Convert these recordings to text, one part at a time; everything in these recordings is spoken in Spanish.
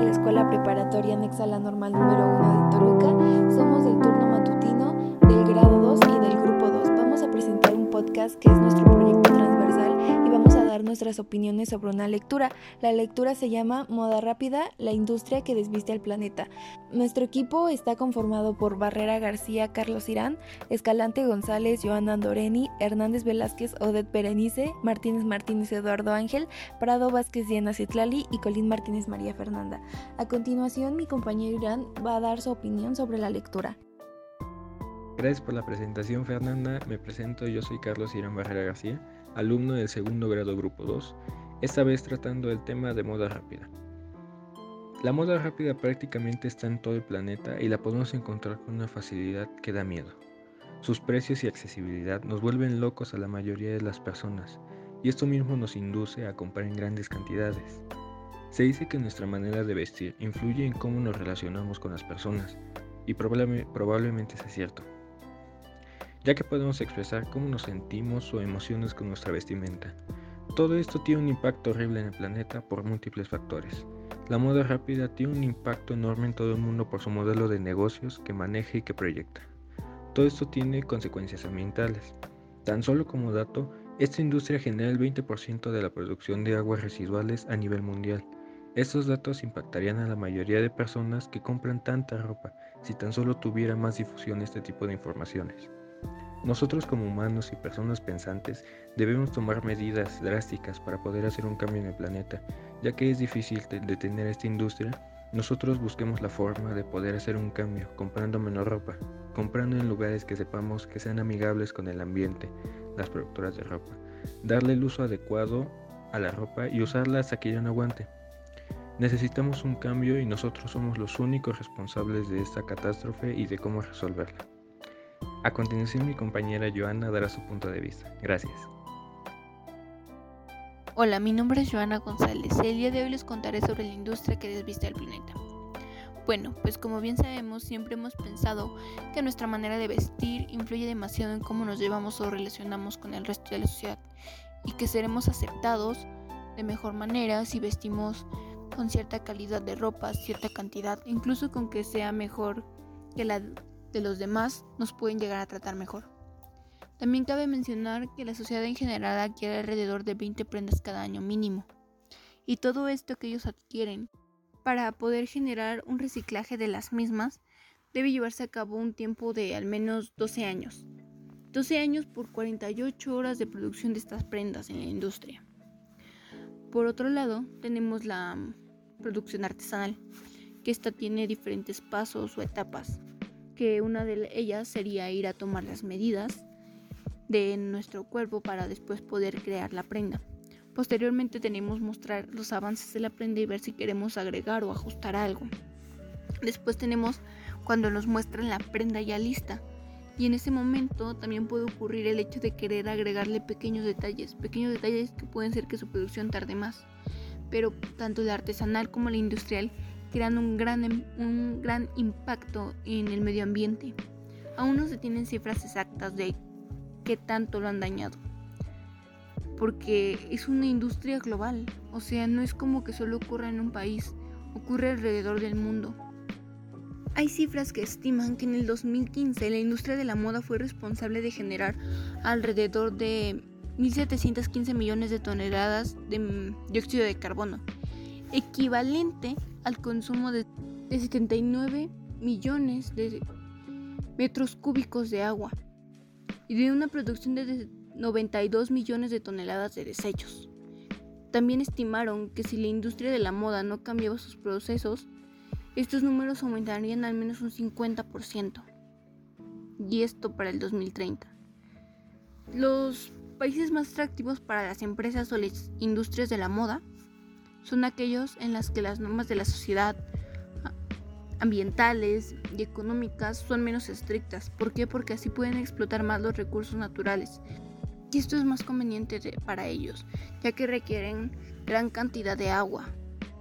de la Escuela Preparatoria Anexa la Normal número 1 de Toluca. Somos del turno matutino del grado 2 y del grupo 2. Vamos a presentar un podcast que es nuestro proyecto transversal y vamos a dar nuestras opiniones sobre una lectura. La lectura se llama Moda Rápida, la industria que desviste al planeta. Nuestro equipo está conformado por Barrera García, Carlos Irán, Escalante González, Joana Andoreni, Hernández Velázquez, Odette Berenice, Martínez Martínez Eduardo Ángel, Prado Vázquez Diana Citlali y Colín Martínez María Fernanda. A continuación, mi compañero Irán va a dar su opinión sobre la lectura. Gracias por la presentación, Fernanda. Me presento, yo soy Carlos Irán Barrera García, alumno del segundo grado Grupo 2, esta vez tratando el tema de moda rápida. La moda rápida prácticamente está en todo el planeta y la podemos encontrar con una facilidad que da miedo. Sus precios y accesibilidad nos vuelven locos a la mayoría de las personas y esto mismo nos induce a comprar en grandes cantidades. Se dice que nuestra manera de vestir influye en cómo nos relacionamos con las personas y probablemente sea cierto ya que podemos expresar cómo nos sentimos o emociones con nuestra vestimenta. Todo esto tiene un impacto horrible en el planeta por múltiples factores. La moda rápida tiene un impacto enorme en todo el mundo por su modelo de negocios que maneja y que proyecta. Todo esto tiene consecuencias ambientales. Tan solo como dato, esta industria genera el 20% de la producción de aguas residuales a nivel mundial. Estos datos impactarían a la mayoría de personas que compran tanta ropa si tan solo tuviera más difusión este tipo de informaciones. Nosotros como humanos y personas pensantes debemos tomar medidas drásticas para poder hacer un cambio en el planeta, ya que es difícil detener esta industria. Nosotros busquemos la forma de poder hacer un cambio comprando menos ropa, comprando en lugares que sepamos que sean amigables con el ambiente, las productoras de ropa, darle el uso adecuado a la ropa y usarla hasta que ya no aguante. Necesitamos un cambio y nosotros somos los únicos responsables de esta catástrofe y de cómo resolverla. A continuación mi compañera Joana dará su punto de vista. Gracias. Hola, mi nombre es Joana González. El día de hoy les contaré sobre la industria que desviste al planeta. Bueno, pues como bien sabemos, siempre hemos pensado que nuestra manera de vestir influye demasiado en cómo nos llevamos o relacionamos con el resto de la sociedad y que seremos aceptados de mejor manera si vestimos con cierta calidad de ropa, cierta cantidad, incluso con que sea mejor que la de los demás nos pueden llegar a tratar mejor. También cabe mencionar que la sociedad en general adquiere alrededor de 20 prendas cada año mínimo. Y todo esto que ellos adquieren para poder generar un reciclaje de las mismas debe llevarse a cabo un tiempo de al menos 12 años. 12 años por 48 horas de producción de estas prendas en la industria. Por otro lado, tenemos la producción artesanal, que esta tiene diferentes pasos o etapas que una de ellas sería ir a tomar las medidas de nuestro cuerpo para después poder crear la prenda. Posteriormente tenemos mostrar los avances de la prenda y ver si queremos agregar o ajustar algo. Después tenemos cuando nos muestran la prenda ya lista. Y en ese momento también puede ocurrir el hecho de querer agregarle pequeños detalles, pequeños detalles que pueden ser que su producción tarde más. Pero tanto la artesanal como la industrial creando un gran, em, un gran impacto en el medio ambiente. Aún no se tienen cifras exactas de qué tanto lo han dañado, porque es una industria global, o sea, no es como que solo ocurra en un país, ocurre alrededor del mundo. Hay cifras que estiman que en el 2015 la industria de la moda fue responsable de generar alrededor de 1.715 millones de toneladas de dióxido de carbono, equivalente al consumo de, 79 millones de metros cúbicos de agua y de una producción de 92 millones de toneladas de desechos. También estimaron que si la industria de la moda no cambiaba sus procesos, estos números aumentarían al menos un 50%. Y esto para el 2030. Los países más atractivos para las empresas o las industrias de la moda son aquellos en los que las normas de la sociedad ambientales y económicas son menos estrictas. ¿Por qué? Porque así pueden explotar más los recursos naturales. Y esto es más conveniente para ellos, ya que requieren gran cantidad de agua.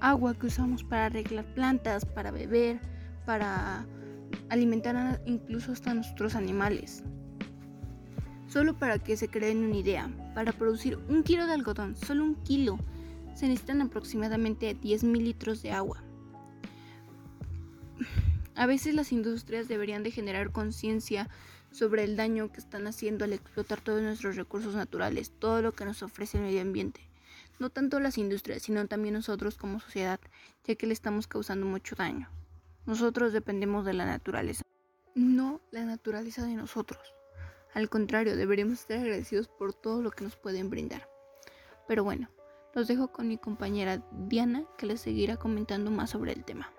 Agua que usamos para arreglar plantas, para beber, para alimentar incluso hasta nuestros animales. Solo para que se creen una idea, para producir un kilo de algodón, solo un kilo, se necesitan aproximadamente 10.000 litros de agua. A veces las industrias deberían de generar conciencia sobre el daño que están haciendo al explotar todos nuestros recursos naturales, todo lo que nos ofrece el medio ambiente. No tanto las industrias, sino también nosotros como sociedad, ya que le estamos causando mucho daño. Nosotros dependemos de la naturaleza, no la naturaleza de nosotros. Al contrario, deberíamos estar agradecidos por todo lo que nos pueden brindar. Pero bueno, los dejo con mi compañera Diana, que les seguirá comentando más sobre el tema.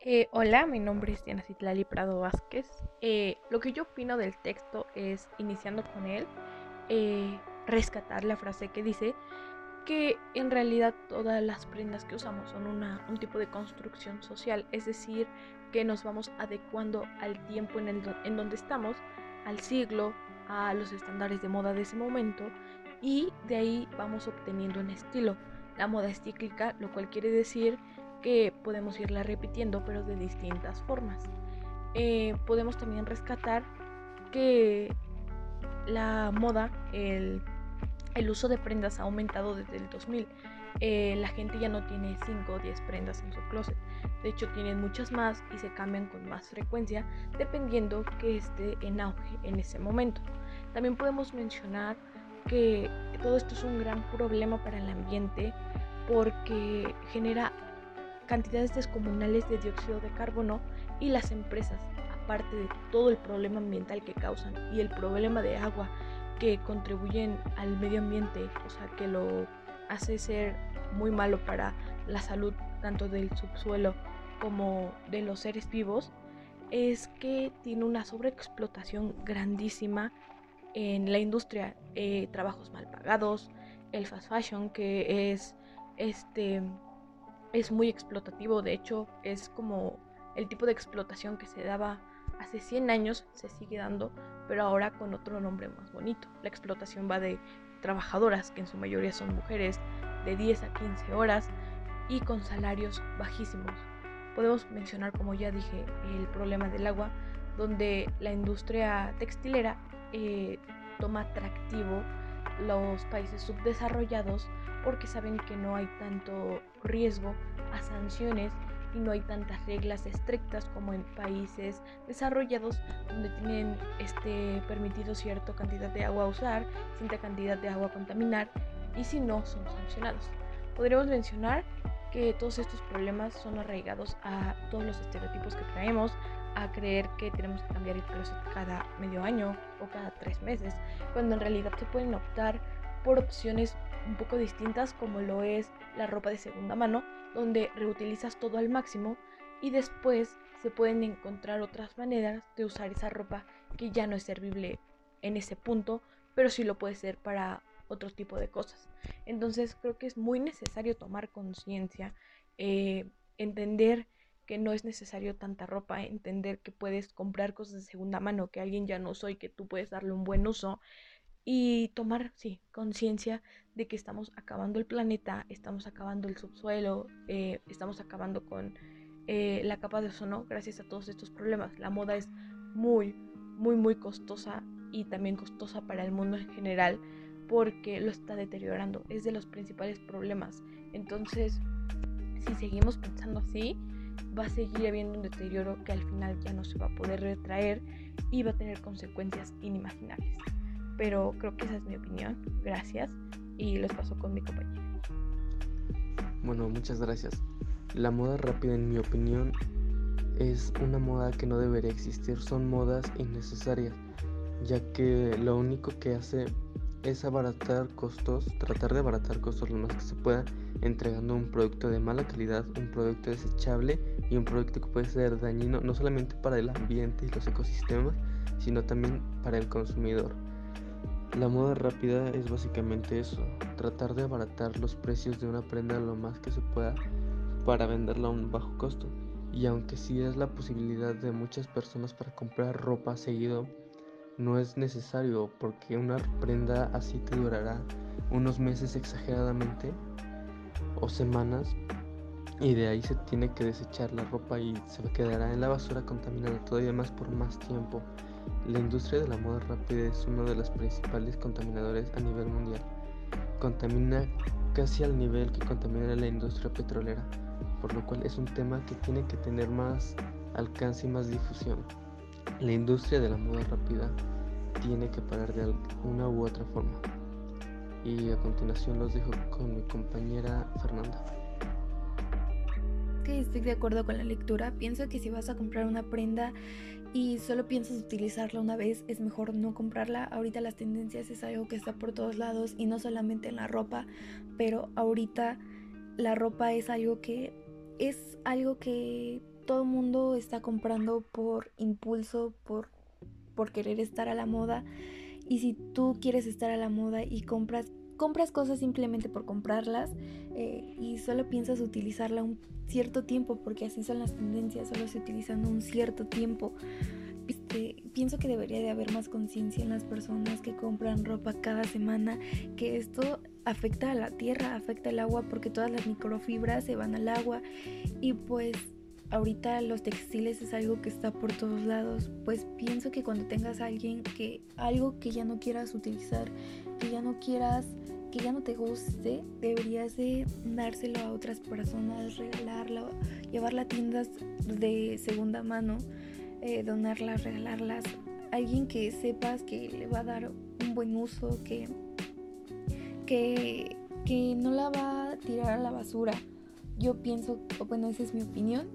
Eh, hola, mi nombre es Diana Citlali Prado Vázquez. Eh, lo que yo opino del texto es, iniciando con él, eh, rescatar la frase que dice que en realidad todas las prendas que usamos son una, un tipo de construcción social, es decir, que nos vamos adecuando al tiempo en, el, en donde estamos, al siglo, a los estándares de moda de ese momento y de ahí vamos obteniendo un estilo. La moda es cíclica, lo cual quiere decir que podemos irla repitiendo pero de distintas formas. Eh, podemos también rescatar que la moda, el, el, uso de prendas ha aumentado desde el 2000. Eh, la gente ya no tiene 5 o 10 prendas en su closet. De hecho, tienen muchas más y se cambian con más frecuencia dependiendo que esté en auge en ese momento. También podemos mencionar que todo esto es un gran problema para el ambiente porque genera cantidades descomunales de dióxido de carbono y las empresas, aparte de todo el problema ambiental que causan y el problema de agua que contribuyen al medio ambiente, o sea, que lo hace ser muy malo para la salud tanto del subsuelo como de los seres vivos, es que tiene una sobreexplotación grandísima en la industria, eh, trabajos mal pagados, el fast fashion que es este es muy explotativo, de hecho es como el tipo de explotación que se daba hace 100 años, se sigue dando, pero ahora con otro nombre más bonito. La explotación va de trabajadoras, que en su mayoría son mujeres, de 10 a 15 horas y con salarios bajísimos. Podemos mencionar, como ya dije, el problema del agua, donde la industria textilera eh, toma atractivo los países subdesarrollados porque saben que no hay tanto riesgo a sanciones y no hay tantas reglas estrictas como en países desarrollados donde tienen este permitido cierta cantidad de agua a usar, cierta cantidad de agua a contaminar y si no son sancionados. Podríamos mencionar que todos estos problemas son arraigados a todos los estereotipos que traemos, a creer que tenemos que cambiar el closet cada medio año o cada tres meses, cuando en realidad se pueden optar por opciones un poco distintas como lo es la ropa de segunda mano, donde reutilizas todo al máximo y después se pueden encontrar otras maneras de usar esa ropa que ya no es servible en ese punto, pero sí lo puede ser para otro tipo de cosas. Entonces creo que es muy necesario tomar conciencia, eh, entender que no es necesario tanta ropa, entender que puedes comprar cosas de segunda mano que alguien ya no usó y que tú puedes darle un buen uso y tomar, conciencia de que estamos acabando el planeta, estamos acabando el subsuelo, eh, estamos acabando con eh, la capa de ozono gracias a todos estos problemas. La moda es muy, muy, muy costosa y también costosa para el mundo en general porque lo está deteriorando. Es de los principales problemas. Entonces, si seguimos pensando así, va a seguir habiendo un deterioro que al final ya no se va a poder retraer y va a tener consecuencias inimaginables pero creo que esa es mi opinión. Gracias y los paso con mi compañera. Bueno, muchas gracias. La moda rápida, en mi opinión, es una moda que no debería existir. Son modas innecesarias, ya que lo único que hace es abaratar costos, tratar de abaratar costos lo más que se pueda, entregando un producto de mala calidad, un producto desechable y un producto que puede ser dañino no solamente para el ambiente y los ecosistemas, sino también para el consumidor. La moda rápida es básicamente eso, tratar de abaratar los precios de una prenda lo más que se pueda para venderla a un bajo costo. Y aunque sí es la posibilidad de muchas personas para comprar ropa seguido, no es necesario porque una prenda así te durará unos meses exageradamente o semanas y de ahí se tiene que desechar la ropa y se quedará en la basura contaminando todavía más por más tiempo. La industria de la moda rápida es uno de los principales contaminadores a nivel mundial. Contamina casi al nivel que contamina la industria petrolera, por lo cual es un tema que tiene que tener más alcance y más difusión. La industria de la moda rápida tiene que parar de una u otra forma. Y a continuación los dejo con mi compañera Fernanda. Que estoy de acuerdo con la lectura. Pienso que si vas a comprar una prenda y solo piensas utilizarla una vez, es mejor no comprarla. Ahorita las tendencias es algo que está por todos lados y no solamente en la ropa, pero ahorita la ropa es algo que es algo que todo mundo está comprando por impulso, por, por querer estar a la moda. Y si tú quieres estar a la moda y compras, compras cosas simplemente por comprarlas eh, y solo piensas utilizarla un cierto tiempo, porque así son las tendencias, solo se utilizan un cierto tiempo. Este, pienso que debería de haber más conciencia en las personas que compran ropa cada semana, que esto afecta a la tierra, afecta el agua, porque todas las microfibras se van al agua y pues ahorita los textiles es algo que está por todos lados, pues pienso que cuando tengas alguien que algo que ya no quieras utilizar, que ya no quieras, que ya no te guste, deberías de dárselo a otras personas, regalarlo, llevarla a tiendas de segunda mano, eh, donarlas, regalarlas, alguien que sepas que le va a dar un buen uso, que, que, que no la va a tirar a la basura. Yo pienso, bueno, esa es mi opinión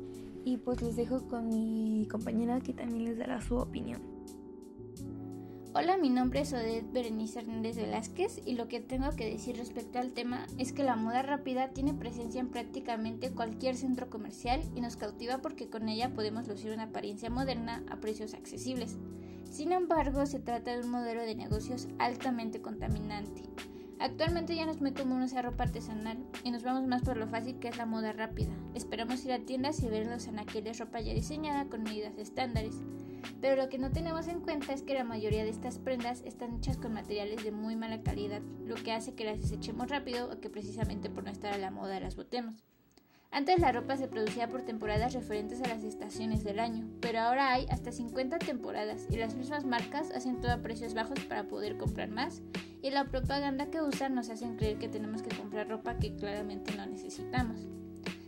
y pues les dejo con mi compañera que también les dará su opinión. Hola, mi nombre es Odette Berenice Hernández Velázquez y lo que tengo que decir respecto al tema es que la moda rápida tiene presencia en prácticamente cualquier centro comercial y nos cautiva porque con ella podemos lucir una apariencia moderna a precios accesibles. Sin embargo, se trata de un modelo de negocios altamente contaminante. Actualmente ya no es muy común usar ropa artesanal y nos vamos más por lo fácil que es la moda rápida. Esperamos ir a tiendas y ver en anaqueles ropa ya diseñada con medidas estándares. Pero lo que no tenemos en cuenta es que la mayoría de estas prendas están hechas con materiales de muy mala calidad, lo que hace que las desechemos rápido o que precisamente por no estar a la moda las botemos. Antes la ropa se producía por temporadas referentes a las estaciones del año, pero ahora hay hasta 50 temporadas y las mismas marcas hacen todo a precios bajos para poder comprar más y la propaganda que usan nos hacen creer que tenemos que comprar ropa que claramente no necesitamos.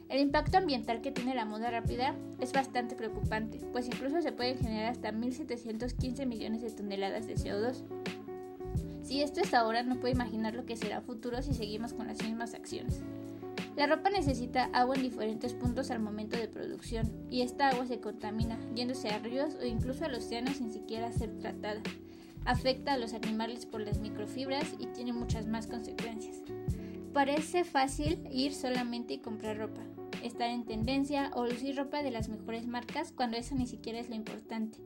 El impacto ambiental que tiene la moda rápida es bastante preocupante, pues incluso se pueden generar hasta 1.715 millones de toneladas de CO2. Si esto es ahora, no puedo imaginar lo que será futuro si seguimos con las mismas acciones. La ropa necesita agua en diferentes puntos al momento de producción y esta agua se contamina, yéndose a ríos o incluso al océano sin siquiera ser tratada. Afecta a los animales por las microfibras y tiene muchas más consecuencias. Parece fácil ir solamente y comprar ropa, estar en tendencia o lucir ropa de las mejores marcas cuando eso ni siquiera es lo importante.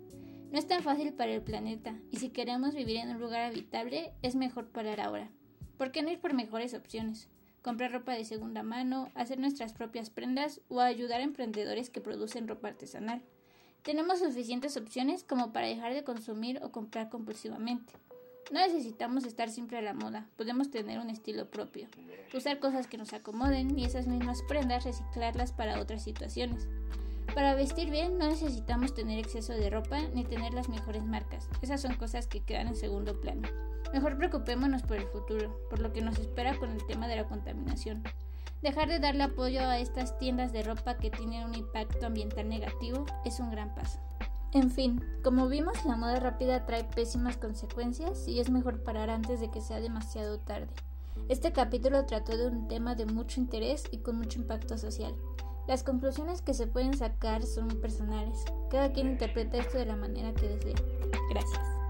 No es tan fácil para el planeta y si queremos vivir en un lugar habitable es mejor parar ahora. ¿Por qué no ir por mejores opciones? Comprar ropa de segunda mano, hacer nuestras propias prendas o ayudar a emprendedores que producen ropa artesanal. Tenemos suficientes opciones como para dejar de consumir o comprar compulsivamente. No necesitamos estar siempre a la moda, podemos tener un estilo propio, usar cosas que nos acomoden y esas mismas prendas reciclarlas para otras situaciones. Para vestir bien no necesitamos tener exceso de ropa ni tener las mejores marcas, esas son cosas que quedan en segundo plano. Mejor preocupémonos por el futuro, por lo que nos espera con el tema de la contaminación. Dejar de darle apoyo a estas tiendas de ropa que tienen un impacto ambiental negativo es un gran paso. En fin, como vimos, la moda rápida trae pésimas consecuencias y es mejor parar antes de que sea demasiado tarde. Este capítulo trató de un tema de mucho interés y con mucho impacto social. Las conclusiones que se pueden sacar son personales. Cada quien interpreta esto de la manera que desee. Gracias.